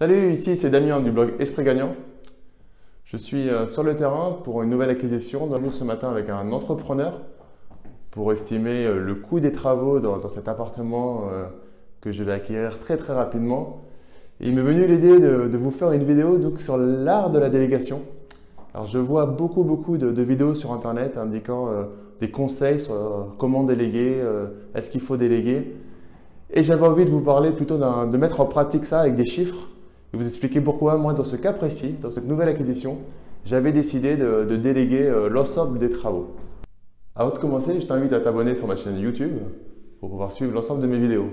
Salut, ici c'est Damien du blog Esprit Gagnant. Je suis euh, sur le terrain pour une nouvelle acquisition. Nous ce matin avec un entrepreneur pour estimer euh, le coût des travaux dans, cet appartement euh, que je vais acquérir très très rapidement. il m'est venu l'idée de, vous faire une vidéo sur l'art de la délégation. Alors je vois beaucoup beaucoup de, vidéos sur internet indiquant des conseils sur comment déléguer, est-ce qu'il faut déléguer. Et j'avais envie de vous parler plutôt de mettre en pratique ça avec des chiffres et vous expliquer pourquoi moi dans ce cas précis, dans cette nouvelle acquisition, j'avais décidé de, déléguer euh, l'ensemble des travaux. Avant de commencer, je t'invite à t'abonner sur ma chaîne YouTube pour pouvoir suivre l'ensemble de mes vidéos.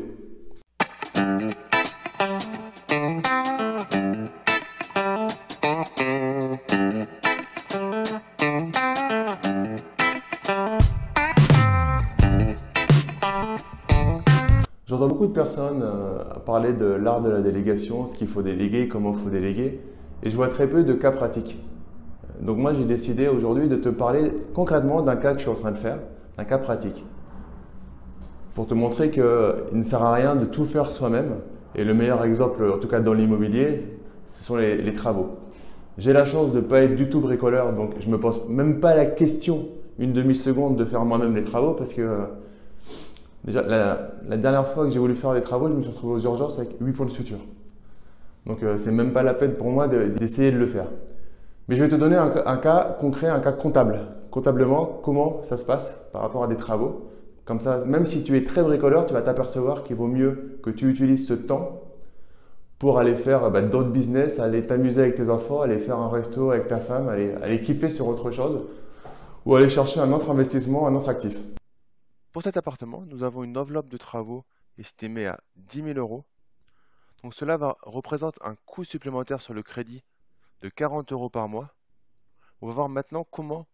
J'entends beaucoup de personnes euh, parler de l'art de la délégation, ce qu'il faut déléguer, comment il faut déléguer, et je vois très peu de cas pratiques. Donc moi j'ai décidé aujourd'hui de te parler concrètement d'un cas que je suis en train de faire, d'un cas pratique, pour te montrer qu'il ne sert à rien de tout faire soi-même, et le meilleur exemple, en tout cas dans l'immobilier, ce sont les, les travaux. J'ai la chance de ne pas être du tout bricoleur, donc je ne me pose même pas la question une demi-seconde de faire moi-même les travaux parce que Déjà, la, dernière fois que j'ai voulu faire des travaux, je me suis retrouvé aux urgences avec 8 points de suture. Donc, euh, c'est même pas la peine pour moi d'essayer de, le faire. Mais je vais te donner un, cas concret, un cas comptable. Comptablement, comment ça se passe par rapport à des travaux? Comme ça, même si tu es très bricoleur, tu vas t'apercevoir qu'il vaut mieux que tu utilises ce temps pour aller faire bah, d'autres business, aller t'amuser avec tes enfants, aller faire un resto avec ta femme, aller, aller kiffer sur autre chose, ou aller chercher un autre investissement, un autre actif. Pour cet appartement, nous avons une enveloppe de travaux estimée à 10 000 euros. Donc cela représente un coût supplémentaire sur le crédit de 40 euros par mois. On va voir maintenant comment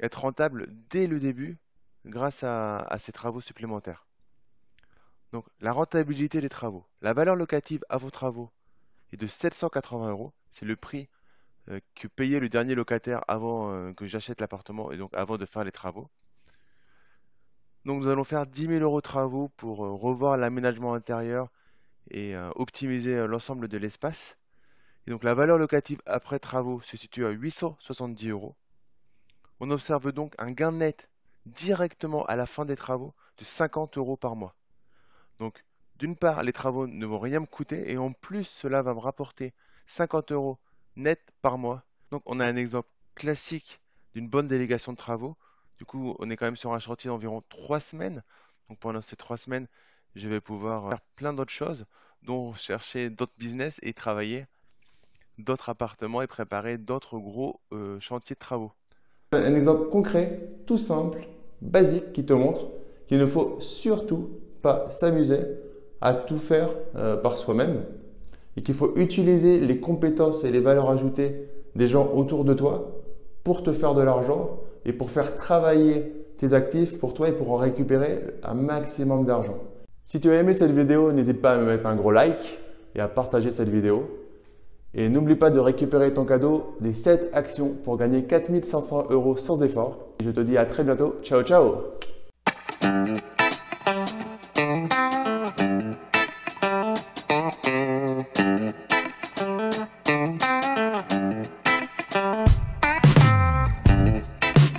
être rentable dès le début grâce à, ces travaux supplémentaires. Donc la rentabilité des travaux. La valeur locative à vos travaux est de 780 euros. C'est le prix euh, que payait le dernier locataire avant euh, que j'achète l'appartement et donc avant de faire les travaux. Donc nous allons faire 10 000 euros de travaux pour euh, revoir l'aménagement intérieur et euh, optimiser euh, l'ensemble de l'espace. Et donc la valeur locative après travaux se situe à 870 euros. On observe donc un gain net directement à la fin des travaux de 50 euros par mois. Donc d'une part, les travaux ne vont rien me coûter et en plus, cela va me rapporter 50 euros net par mois. Donc on a un exemple classique d'une bonne délégation de travaux du coup, on est quand même sur un chantier d'environ trois semaines. Donc pendant ces trois semaines, je vais pouvoir faire plein d'autres choses, dont chercher d'autres business et travailler d'autres appartements et préparer d'autres gros euh, chantiers de travaux. Un exemple concret, tout simple, basique, qui te montre qu'il ne faut surtout pas s'amuser à tout faire euh, par soi-même et qu'il faut utiliser les compétences et les valeurs ajoutées des gens autour de toi pour te faire de l'argent et pour faire travailler tes actifs pour toi et pour en récupérer un maximum d'argent. Si tu as aimé cette vidéo, n'hésite pas à me mettre un gros like et à partager cette vidéo. Et n'oublie pas de récupérer ton cadeau des 7 actions pour gagner 4500 euros sans effort. Et je te dis à très bientôt. Ciao, ciao